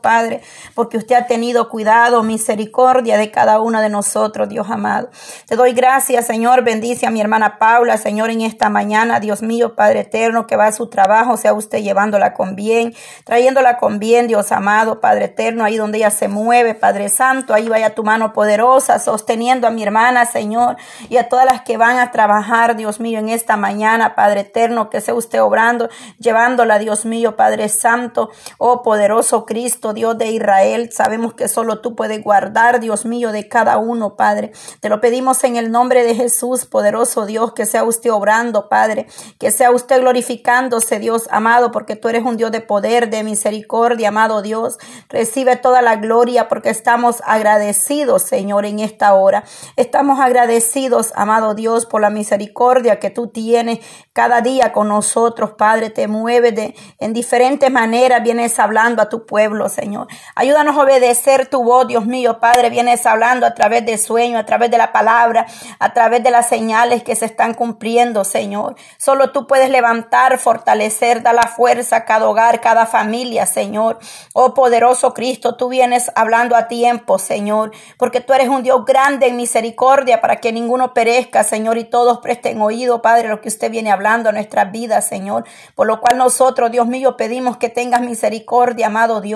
Padre, porque usted ha tenido cuidado, misericordia de cada uno de nosotros, Dios amado. Te doy gracias, Señor. Bendice a mi hermana Paula, Señor, en esta mañana. Dios mío, Padre eterno, que va a su trabajo, sea usted llevándola con bien, trayéndola con bien, Dios amado, Padre eterno, ahí donde ella se mueve, Padre Santo, ahí vaya tu mano poderosa, sosteniendo a mi hermana, Señor, y a todas las que van a trabajar, Dios mío, en esta mañana, Padre eterno, que sea usted obrando, llevándola, Dios mío, Padre Santo, oh poderoso Cristo, Dios de Israel. Sabemos que solo tú puedes guardar, Dios mío, de cada uno, Padre. Te lo pedimos en el nombre de Jesús, poderoso Dios, que sea usted obrando, Padre, que sea usted glorificándose, Dios amado, porque tú eres un Dios de poder, de misericordia, amado Dios. Recibe toda la gloria porque estamos agradecidos, Señor, en esta hora. Estamos agradecidos, amado Dios, por la misericordia que tú tienes cada día con nosotros, Padre. Te mueves de, en diferentes maneras, vienes hablando a tu pueblo, Señor. Ayúdanos a obedecer tu voz, Dios mío, Padre. Vienes hablando a través del sueño, a través de la palabra, a través de las señales que se están cumpliendo, Señor. Solo tú puedes levantar, fortalecer, dar la fuerza a cada hogar, cada familia, Señor. Oh poderoso Cristo, tú vienes hablando a tiempo, Señor, porque tú eres un Dios grande en misericordia para que ninguno perezca, Señor, y todos presten oído, Padre, lo que usted viene hablando a nuestras vidas, Señor. Por lo cual nosotros, Dios mío, pedimos que tengas misericordia, amado Dios,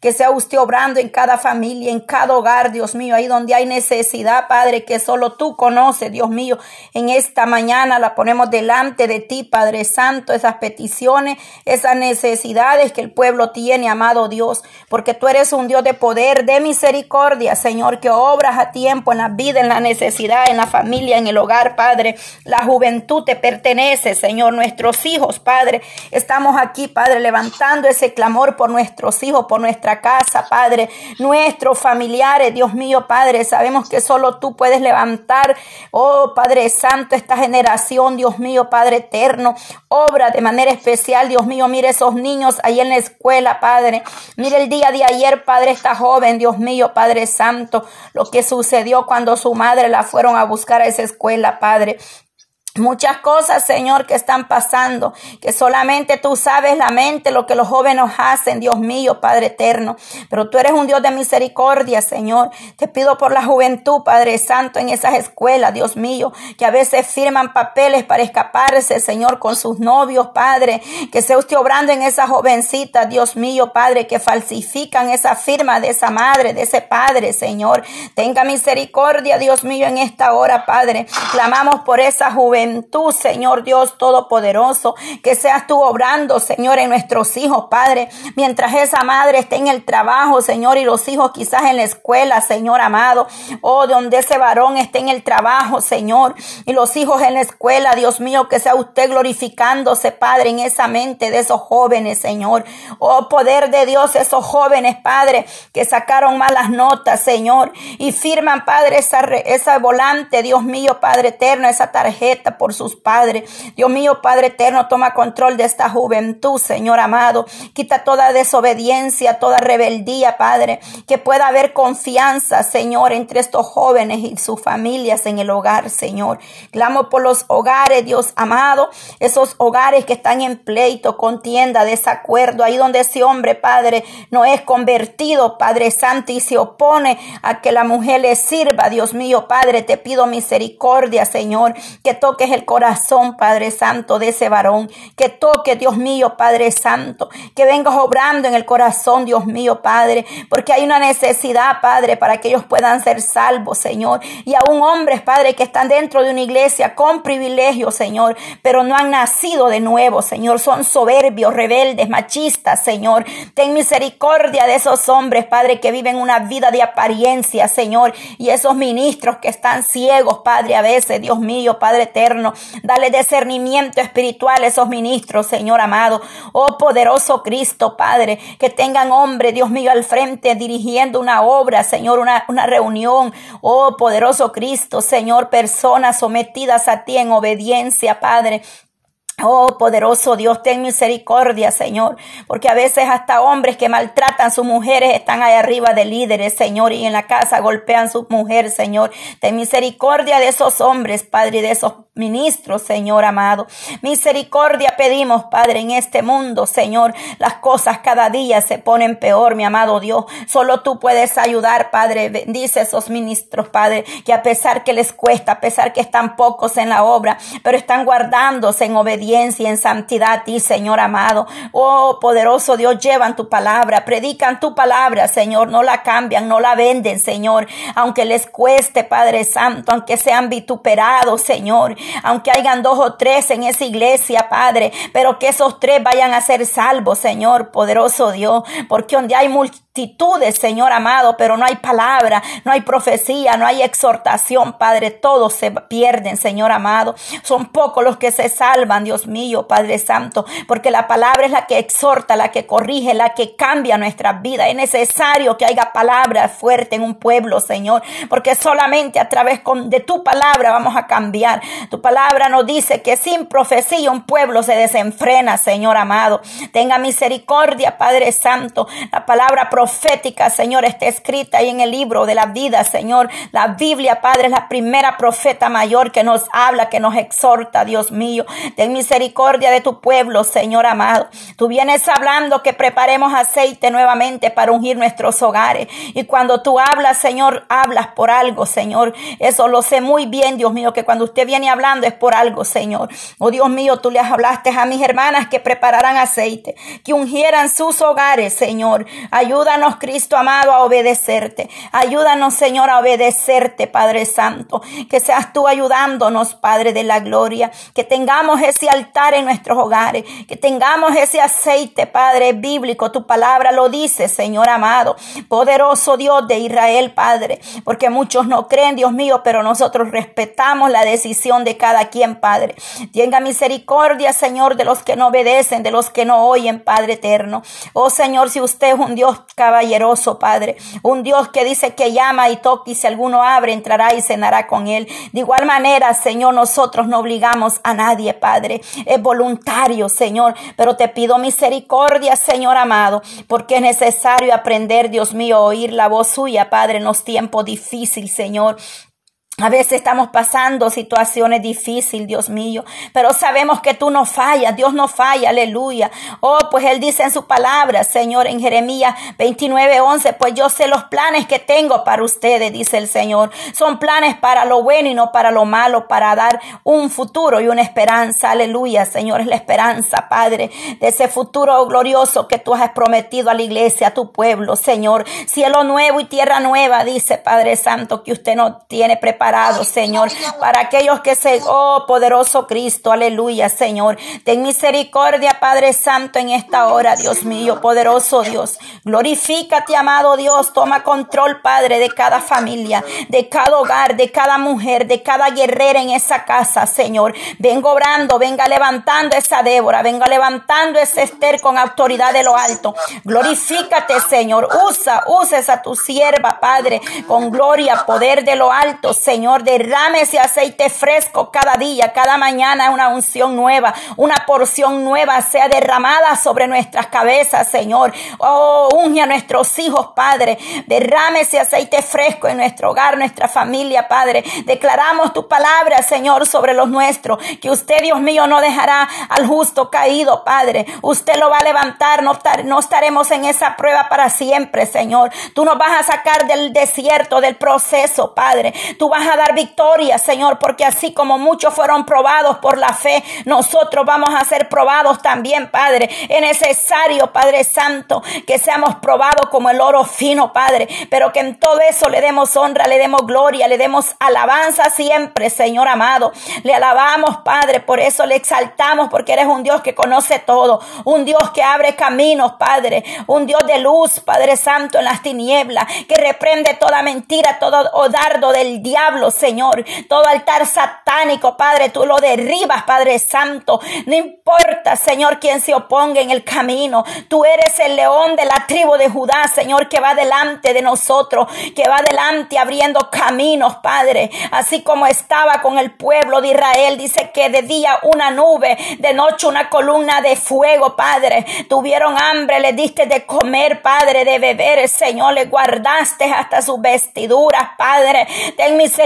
que sea usted obrando en cada familia, en cada hogar, Dios mío, ahí donde hay necesidad, Padre, que solo tú conoces, Dios mío. En esta mañana la ponemos delante de ti, Padre Santo, esas peticiones, esas necesidades que el pueblo tiene, amado Dios, porque tú eres un Dios de poder, de misericordia, Señor, que obras a tiempo en la vida, en la necesidad, en la familia, en el hogar, Padre. La juventud te pertenece, Señor, nuestros hijos, Padre. Estamos aquí, Padre, levantando ese clamor por nuestros hijos, por nuestra casa, Padre, nuestros familiares, Dios mío, Padre, sabemos que solo tú puedes levantar, oh Padre Santo, esta generación, Dios mío, Padre eterno, obra de manera especial, Dios mío, mire esos niños ahí en la escuela, Padre, mire el día de ayer, Padre, esta joven, Dios mío, Padre Santo, lo que sucedió cuando su madre la fueron a buscar a esa escuela, Padre. Muchas cosas, Señor, que están pasando, que solamente tú sabes la mente, lo que los jóvenes hacen, Dios mío, Padre eterno. Pero tú eres un Dios de misericordia, Señor. Te pido por la juventud, Padre Santo, en esas escuelas, Dios mío, que a veces firman papeles para escaparse, Señor, con sus novios, Padre. Que sea usted obrando en esa jovencita, Dios mío, Padre, que falsifican esa firma de esa madre, de ese padre, Señor. Tenga misericordia, Dios mío, en esta hora, Padre. Clamamos por esa juventud tú, Señor Dios Todopoderoso, que seas tú obrando, Señor, en nuestros hijos, Padre, mientras esa madre esté en el trabajo, Señor, y los hijos quizás en la escuela, Señor amado, oh, donde ese varón esté en el trabajo, Señor, y los hijos en la escuela, Dios mío, que sea usted glorificándose, Padre, en esa mente de esos jóvenes, Señor, oh, poder de Dios, esos jóvenes, Padre, que sacaron malas notas, Señor, y firman, Padre, esa, esa volante, Dios mío, Padre eterno, esa tarjeta, por sus padres. Dios mío, Padre eterno, toma control de esta juventud, Señor amado. Quita toda desobediencia, toda rebeldía, Padre. Que pueda haber confianza, Señor, entre estos jóvenes y sus familias en el hogar, Señor. Clamo por los hogares, Dios amado. Esos hogares que están en pleito, contienda, desacuerdo. Ahí donde ese hombre, Padre, no es convertido, Padre Santo, y se opone a que la mujer le sirva. Dios mío, Padre, te pido misericordia, Señor. Que toque el corazón, Padre Santo, de ese varón. Que toque, Dios mío, Padre Santo. Que vengas obrando en el corazón, Dios mío, Padre. Porque hay una necesidad, Padre, para que ellos puedan ser salvos, Señor. Y aún hombres, Padre, que están dentro de una iglesia con privilegio, Señor, pero no han nacido de nuevo, Señor. Son soberbios, rebeldes, machistas, Señor. Ten misericordia de esos hombres, Padre, que viven una vida de apariencia, Señor. Y esos ministros que están ciegos, Padre, a veces, Dios mío, Padre eterno Dale discernimiento espiritual a esos ministros, Señor amado. Oh poderoso Cristo, Padre, que tengan hombre, Dios mío, al frente dirigiendo una obra, Señor, una, una reunión. Oh poderoso Cristo, Señor, personas sometidas a ti en obediencia, Padre Oh, poderoso Dios, ten misericordia, Señor, porque a veces hasta hombres que maltratan a sus mujeres están ahí arriba de líderes, Señor, y en la casa golpean a su mujer, Señor. Ten misericordia de esos hombres, Padre, y de esos ministros, Señor amado. Misericordia pedimos, Padre, en este mundo, Señor. Las cosas cada día se ponen peor, mi amado Dios. Solo tú puedes ayudar, Padre. Bendice a esos ministros, Padre, que a pesar que les cuesta, a pesar que están pocos en la obra, pero están guardándose en obediencia en santidad a ti, Señor amado. Oh, poderoso Dios, llevan tu palabra, predican tu palabra, Señor, no la cambian, no la venden, Señor, aunque les cueste, Padre Santo, aunque sean vituperados, Señor, aunque hayan dos o tres en esa iglesia, Padre, pero que esos tres vayan a ser salvos, Señor, poderoso Dios, porque donde hay multitudes, Señor amado, pero no hay palabra, no hay profecía, no hay exhortación, Padre, todos se pierden, Señor amado. Son pocos los que se salvan, Dios mío, Padre Santo, porque la palabra es la que exhorta, la que corrige, la que cambia nuestras vidas. Es necesario que haya palabra fuerte en un pueblo, Señor, porque solamente a través de tu palabra vamos a cambiar. Tu palabra nos dice que sin profecía un pueblo se desenfrena, Señor amado. Tenga misericordia, Padre Santo. La palabra profética, Señor, está escrita ahí en el libro de la vida, Señor. La Biblia, Padre, es la primera profeta mayor que nos habla, que nos exhorta, Dios mío. Ten misericordia de tu pueblo, Señor amado. Tú vienes hablando que preparemos aceite nuevamente para ungir nuestros hogares. Y cuando tú hablas, Señor, hablas por algo, Señor. Eso lo sé muy bien, Dios mío, que cuando usted viene hablando es por algo, Señor. Oh Dios mío, tú les hablaste a mis hermanas que prepararan aceite, que ungieran sus hogares, Señor. Ayúdanos, Cristo amado, a obedecerte. Ayúdanos, Señor, a obedecerte, Padre Santo. Que seas tú ayudándonos, Padre de la gloria. Que tengamos ese altar en nuestros hogares, que tengamos ese aceite, Padre bíblico. Tu palabra lo dice, Señor amado, poderoso Dios de Israel, Padre, porque muchos no creen, Dios mío, pero nosotros respetamos la decisión de cada quien, Padre. Tenga misericordia, Señor, de los que no obedecen, de los que no oyen, Padre eterno. Oh Señor, si usted es un Dios caballeroso, Padre, un Dios que dice que llama y toca y si alguno abre, entrará y cenará con él. De igual manera, Señor, nosotros no obligamos a nadie, Padre es voluntario, Señor, pero te pido misericordia, Señor amado, porque es necesario aprender, Dios mío, oír la voz suya, Padre, en los tiempos difíciles, Señor. A veces estamos pasando situaciones difíciles, Dios mío, pero sabemos que tú no fallas, Dios no falla, aleluya. Oh, pues Él dice en su palabra, Señor, en Jeremías 29, 11, pues yo sé los planes que tengo para ustedes, dice el Señor. Son planes para lo bueno y no para lo malo, para dar un futuro y una esperanza, aleluya, Señor, es la esperanza, Padre, de ese futuro glorioso que tú has prometido a la iglesia, a tu pueblo, Señor. Cielo nuevo y tierra nueva, dice Padre Santo, que usted no tiene preparado Señor, para aquellos que se, oh poderoso Cristo, aleluya, Señor. Ten misericordia, Padre Santo, en esta hora, Dios mío, poderoso Dios. Glorifícate, amado Dios. Toma control, Padre, de cada familia, de cada hogar, de cada mujer, de cada guerrera en esa casa, Señor. Vengo obrando, venga levantando esa Débora, venga levantando ese Esther con autoridad de lo alto. Glorifícate, Señor. Usa, usa esa tu sierva, Padre, con gloria, poder de lo alto, Señor. Señor, derrame ese aceite fresco cada día, cada mañana, una unción nueva, una porción nueva sea derramada sobre nuestras cabezas, Señor. Oh, unge a nuestros hijos, Padre. Derrame ese aceite fresco en nuestro hogar, nuestra familia, Padre. Declaramos tu palabra, Señor, sobre los nuestros, que usted, Dios mío, no dejará al justo caído, Padre. Usted lo va a levantar, no, no estaremos en esa prueba para siempre, Señor. Tú nos vas a sacar del desierto, del proceso, Padre. Tú vas a dar victoria, Señor, porque así como muchos fueron probados por la fe, nosotros vamos a ser probados también, Padre. Es necesario, Padre Santo, que seamos probados como el oro fino, Padre, pero que en todo eso le demos honra, le demos gloria, le demos alabanza siempre, Señor amado. Le alabamos, Padre, por eso le exaltamos, porque eres un Dios que conoce todo, un Dios que abre caminos, Padre, un Dios de luz, Padre Santo, en las tinieblas, que reprende toda mentira, todo dardo del diablo Señor. Todo altar satánico, Padre, tú lo derribas, Padre Santo. No importa, Señor, quién se oponga en el camino. Tú eres el león de la tribu de Judá, Señor, que va delante de nosotros, que va delante abriendo caminos, Padre. Así como estaba con el pueblo de Israel, dice que de día una nube, de noche una columna de fuego, Padre. Tuvieron hambre, le diste de comer, Padre, de beber, Señor, le guardaste hasta sus vestiduras, Padre. Ten misericordia,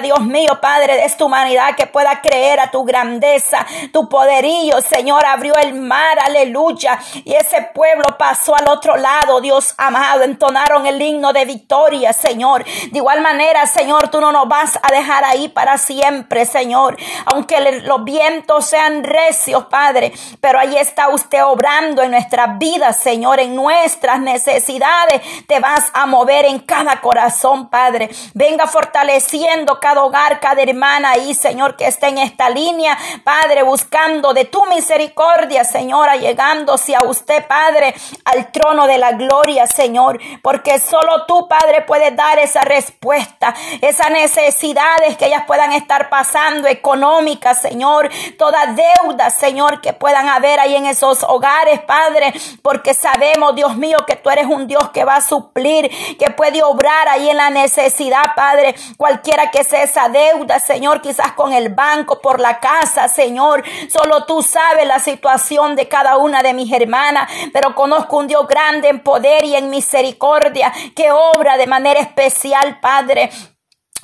Dios mío, Padre, de esta humanidad que pueda creer a tu grandeza, tu poderío, Señor, abrió el mar, aleluya. Y ese pueblo pasó al otro lado, Dios amado, entonaron el himno de victoria, Señor. De igual manera, Señor, tú no nos vas a dejar ahí para siempre, Señor. Aunque los vientos sean recios, Padre, pero ahí está usted obrando en nuestras vidas, Señor, en nuestras necesidades. Te vas a mover en cada corazón, Padre. Venga fortaleciendo cada hogar, cada hermana ahí, Señor, que está en esta línea, Padre, buscando de tu misericordia, Señora, llegándose a usted, Padre, al trono de la gloria, Señor, porque solo tú, Padre, puedes dar esa respuesta, esas necesidades que ellas puedan estar pasando, económicas, Señor, toda deuda, Señor, que puedan haber ahí en esos hogares, Padre, porque sabemos, Dios mío, que tú eres un Dios que va a suplir, que puede obrar ahí en la necesidad, Padre, cualquiera que sea esa deuda, Señor, quizás con el banco, por la casa, Señor, solo tú sabes la situación de cada una de mis hermanas, pero conozco un Dios grande en poder y en misericordia que obra de manera especial, Padre.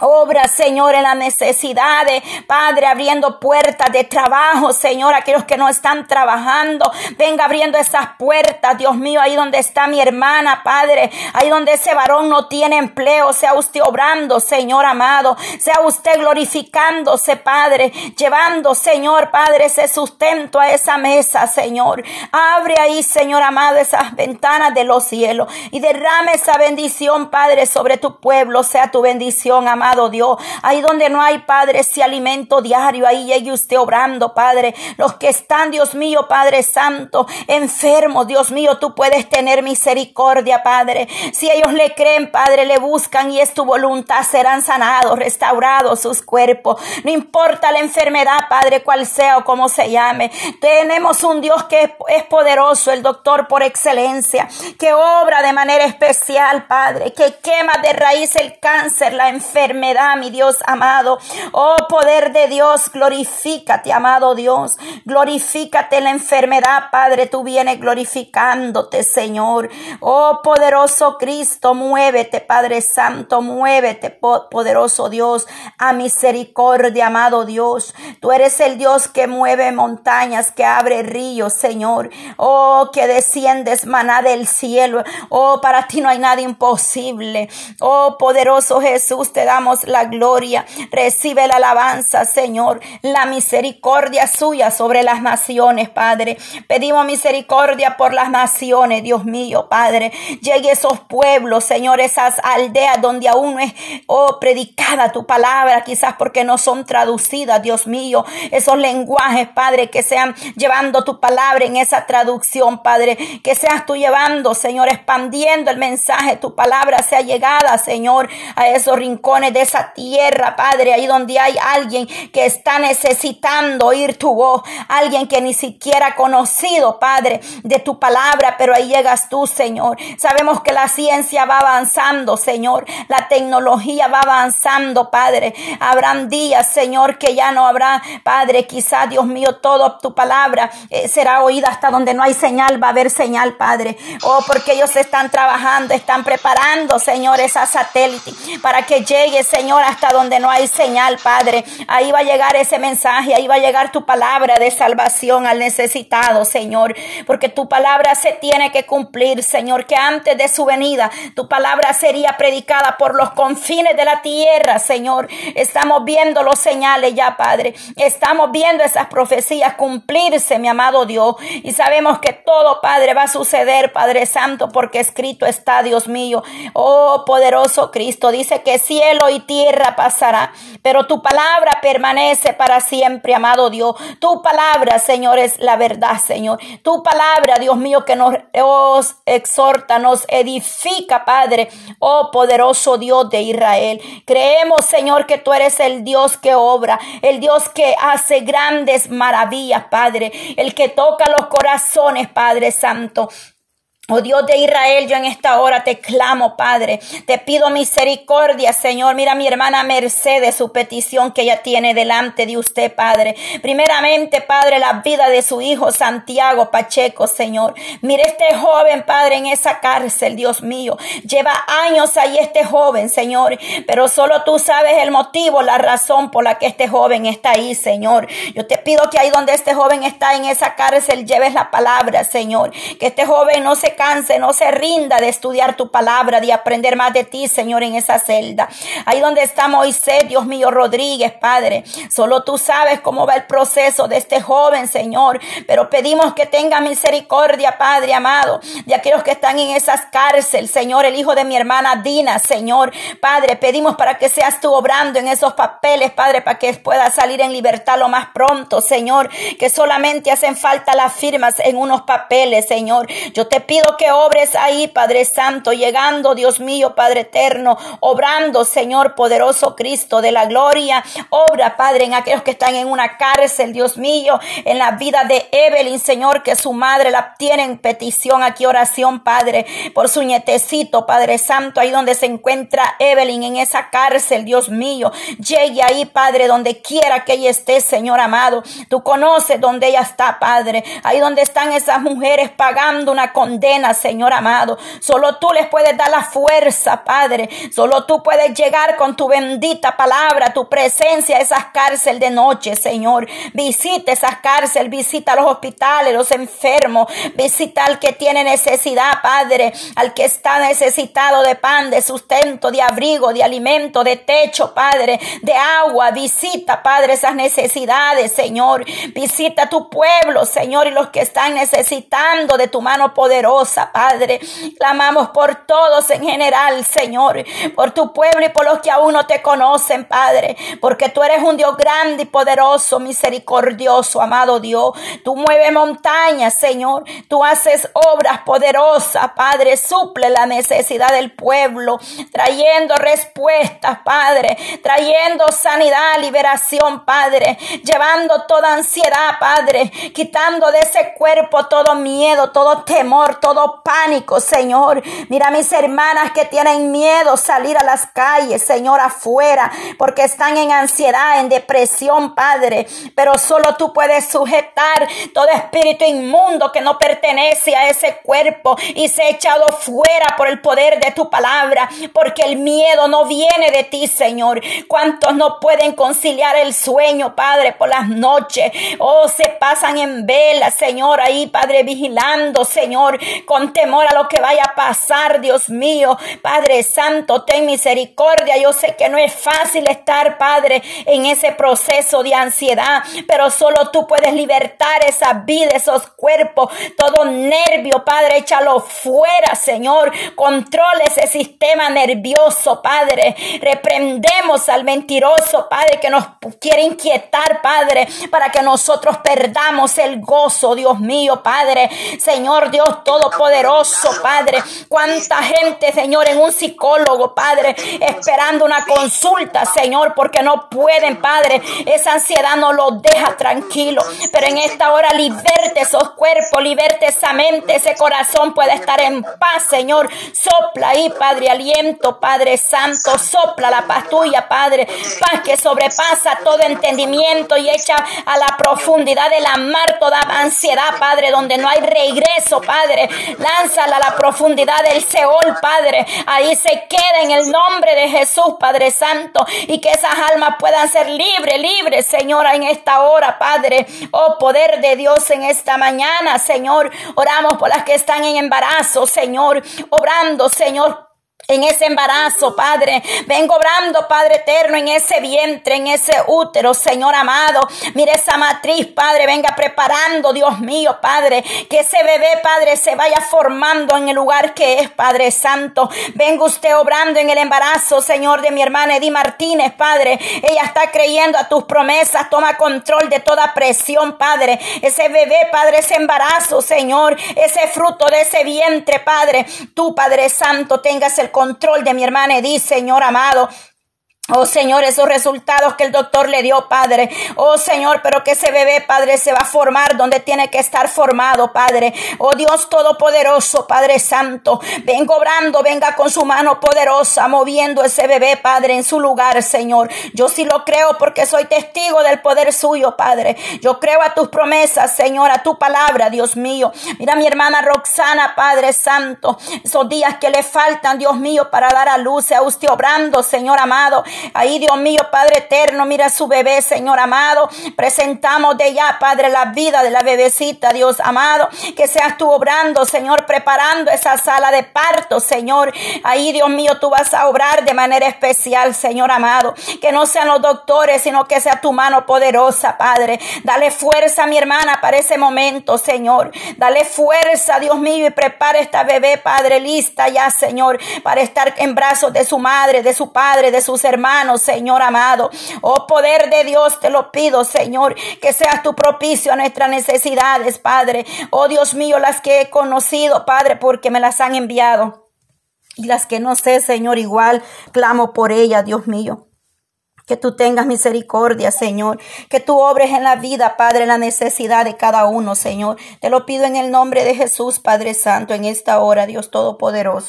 Obra, Señor, en las necesidades, Padre, abriendo puertas de trabajo, Señor, aquellos que no están trabajando, venga abriendo esas puertas, Dios mío, ahí donde está mi hermana, Padre, ahí donde ese varón no tiene empleo, sea usted obrando, Señor amado, sea usted glorificándose, Padre, llevando, Señor, Padre, ese sustento a esa mesa, Señor. Abre ahí, Señor amado, esas ventanas de los cielos y derrame esa bendición, Padre, sobre tu pueblo, sea tu bendición, amado amado Dios. Ahí donde no hay, Padre, ese alimento diario, ahí llegue usted obrando, Padre. Los que están, Dios mío, Padre Santo, enfermos, Dios mío, tú puedes tener misericordia, Padre. Si ellos le creen, Padre, le buscan y es tu voluntad, serán sanados, restaurados sus cuerpos. No importa la enfermedad, Padre, cual sea o cómo se llame. Tenemos un Dios que es poderoso, el doctor por excelencia, que obra de manera especial, Padre, que quema de raíz el cáncer, la enfermedad enfermedad, mi Dios amado. Oh poder de Dios, glorifícate, amado Dios. Glorifícate la enfermedad, Padre. Tú vienes glorificándote, Señor. Oh poderoso Cristo, muévete, Padre Santo, muévete, poderoso Dios. A misericordia, amado Dios. Tú eres el Dios que mueve montañas, que abre ríos, Señor. Oh, que desciendes maná del cielo. Oh, para ti no hay nada imposible. Oh, poderoso Jesús, te damos la gloria. Recibe la alabanza, Señor. La misericordia suya sobre las naciones, Padre. Pedimos misericordia por las naciones, Dios mío, Padre. Llegue esos pueblos, Señor, esas aldeas donde aún no es oh, predicada tu palabra, quizás porque no son traducidas, Dios mío. Esos lenguajes, Padre, que sean llevando tu palabra en esa traducción, Padre. Que seas tú llevando, Señor, expandiendo el mensaje, tu palabra sea llegada, Señor, a esos rincones de esa tierra, Padre, ahí donde hay alguien que está necesitando oír tu voz, alguien que ni siquiera ha conocido, Padre, de tu palabra, pero ahí llegas tú, Señor. Sabemos que la ciencia va avanzando, Señor, la tecnología va avanzando, Padre. Habrán días, Señor, que ya no habrá, Padre, quizá, Dios mío, todo tu palabra eh, será oída hasta donde no hay señal, va a haber señal, Padre. Oh, porque ellos están trabajando, están preparando, Señor, esa satélite para que llegue Señor, hasta donde no hay señal, Padre. Ahí va a llegar ese mensaje, ahí va a llegar tu palabra de salvación al necesitado, Señor. Porque tu palabra se tiene que cumplir, Señor, que antes de su venida tu palabra sería predicada por los confines de la tierra, Señor. Estamos viendo los señales ya, Padre. Estamos viendo esas profecías cumplirse, mi amado Dios. Y sabemos que todo, Padre, va a suceder, Padre Santo, porque escrito está, Dios mío. Oh, poderoso Cristo, dice que cielo y y tierra pasará, pero tu palabra permanece para siempre, amado Dios. Tu palabra, Señor, es la verdad, Señor. Tu palabra, Dios mío, que nos exhorta, nos edifica, Padre, oh poderoso Dios de Israel. Creemos, Señor, que tú eres el Dios que obra, el Dios que hace grandes maravillas, Padre, el que toca los corazones, Padre Santo. Oh Dios de Israel, yo en esta hora te clamo, Padre. Te pido misericordia, Señor. Mira mi hermana Mercedes, su petición que ella tiene delante de usted, Padre. Primeramente, Padre, la vida de su hijo Santiago Pacheco, Señor. Mire este joven, Padre, en esa cárcel, Dios mío. Lleva años ahí este joven, Señor. Pero solo tú sabes el motivo, la razón por la que este joven está ahí, Señor. Yo te pido que ahí donde este joven está en esa cárcel, lleves la palabra, Señor. Que este joven no se canse, no se rinda de estudiar tu palabra, de aprender más de ti, Señor, en esa celda. Ahí donde está Moisés, Dios mío, Rodríguez, Padre. Solo tú sabes cómo va el proceso de este joven, Señor. Pero pedimos que tenga misericordia, Padre amado, de aquellos que están en esas cárceles, Señor, el hijo de mi hermana Dina, Señor. Padre, pedimos para que seas tú obrando en esos papeles, Padre, para que pueda salir en libertad lo más pronto, Señor. Que solamente hacen falta las firmas en unos papeles, Señor. Yo te pido que obres ahí, Padre Santo, llegando, Dios mío, Padre eterno, obrando, Señor poderoso Cristo de la gloria. Obra, Padre, en aquellos que están en una cárcel, Dios mío, en la vida de Evelyn, Señor, que su madre la tiene en petición aquí, oración, Padre, por su nietecito, Padre Santo, ahí donde se encuentra Evelyn, en esa cárcel, Dios mío. Llegue ahí, Padre, donde quiera que ella esté, Señor amado. Tú conoces donde ella está, Padre. Ahí donde están esas mujeres pagando una condena Señor amado. Solo tú les puedes dar la fuerza, Padre. Solo tú puedes llegar con tu bendita palabra, tu presencia a esas cárceles de noche, Señor. Visita esas cárceles, visita los hospitales, los enfermos, visita al que tiene necesidad, Padre, al que está necesitado de pan, de sustento, de abrigo, de alimento, de techo, Padre, de agua. Visita, Padre, esas necesidades, Señor. Visita tu pueblo, Señor, y los que están necesitando de tu mano poderosa. Padre. Clamamos por todos en general, Señor, por tu pueblo y por los que aún no te conocen, Padre, porque tú eres un Dios grande y poderoso, misericordioso, amado Dios. Tú mueves montañas, Señor. Tú haces obras poderosas, Padre. Suple la necesidad del pueblo, trayendo respuestas, Padre, trayendo sanidad, liberación, Padre, llevando toda ansiedad, Padre, quitando de ese cuerpo todo miedo, todo temor, todo pánico, Señor. Mira mis hermanas que tienen miedo salir a las calles, Señor, afuera, porque están en ansiedad, en depresión, Padre. Pero solo tú puedes sujetar todo espíritu inmundo que no pertenece a ese cuerpo y se ha echado fuera por el poder de tu palabra, porque el miedo no viene de ti, Señor. ¿Cuántos no pueden conciliar el sueño, Padre, por las noches? Oh, se pasan en vela, Señor, ahí, Padre, vigilando, Señor, con temor a lo que vaya a pasar, Dios mío. Padre Santo, ten misericordia. Yo sé que no es fácil estar, Padre, en ese proceso de ansiedad, pero solo tú puedes libertar esa vida, esos cuerpos, todo nervio, Padre, échalo fuera, Señor. Controla ese sistema nervioso, Padre. Reprendemos al mentiroso, Padre, que nos quiere inquietar, Padre, para que nosotros perdamos el gozo, Dios mío, Padre. Señor Dios, todo poderoso, Padre. Cuánta gente, Señor, en un psicólogo, Padre, esperando una consulta, Señor, porque no pueden, Padre. Esa ansiedad no los deja tranquilo. Pero en esta hora liberte esos cuerpos, liberte esa mente, ese corazón puede estar en paz, Señor. Sopla ahí, Padre, aliento, Padre Santo. Sopla la paz tuya, Padre. Paz que sobrepasa todo entendimiento y echa a la profundidad de la mar toda ansiedad, Padre, donde no hay regreso, Padre. Lánzala a la profundidad del Seol, Padre. Ahí se queda en el nombre de Jesús, Padre Santo. Y que esas almas puedan ser libres, libres, Señora, en esta hora, Padre. Oh, poder de Dios en esta mañana, Señor. Oramos por las que están en embarazo, Señor. Obrando, Señor en ese embarazo, Padre. Vengo obrando, Padre eterno, en ese vientre, en ese útero, Señor amado. Mire esa matriz, Padre, venga preparando, Dios mío, Padre, que ese bebé, Padre, se vaya formando en el lugar que es, Padre Santo. Venga usted obrando en el embarazo, Señor, de mi hermana Edith Martínez, Padre. Ella está creyendo a tus promesas. Toma control de toda presión, Padre. Ese bebé, Padre, ese embarazo, Señor, ese fruto de ese vientre, Padre. Tú, Padre Santo, tengas el control de mi hermana Edith, Señor amado. Oh Señor, esos resultados que el doctor le dio, Padre. Oh Señor, pero que ese bebé, Padre, se va a formar donde tiene que estar formado, Padre. Oh Dios Todopoderoso, Padre Santo. Venga obrando, venga con su mano poderosa, moviendo ese bebé, Padre, en su lugar, Señor. Yo sí lo creo porque soy testigo del poder suyo, Padre. Yo creo a tus promesas, Señor, a tu palabra, Dios mío. Mira mi hermana Roxana, Padre Santo. Esos días que le faltan, Dios mío, para dar a luz, a usted obrando, Señor amado. Ahí, Dios mío, Padre eterno, mira su bebé, Señor amado. Presentamos de ya, Padre, la vida de la bebecita, Dios amado. Que seas tú obrando, Señor, preparando esa sala de parto, Señor. Ahí, Dios mío, tú vas a obrar de manera especial, Señor amado. Que no sean los doctores, sino que sea tu mano poderosa, Padre. Dale fuerza a mi hermana para ese momento, Señor. Dale fuerza, Dios mío, y prepara esta bebé, Padre, lista ya, Señor, para estar en brazos de su madre, de su padre, de sus Señor amado. Oh poder de Dios, te lo pido, Señor, que seas tu propicio a nuestras necesidades, Padre. Oh Dios mío, las que he conocido, Padre, porque me las han enviado. Y las que no sé, Señor, igual clamo por ellas, Dios mío. Que tú tengas misericordia, Señor. Que tú obres en la vida, Padre, la necesidad de cada uno, Señor. Te lo pido en el nombre de Jesús, Padre Santo, en esta hora, Dios Todopoderoso.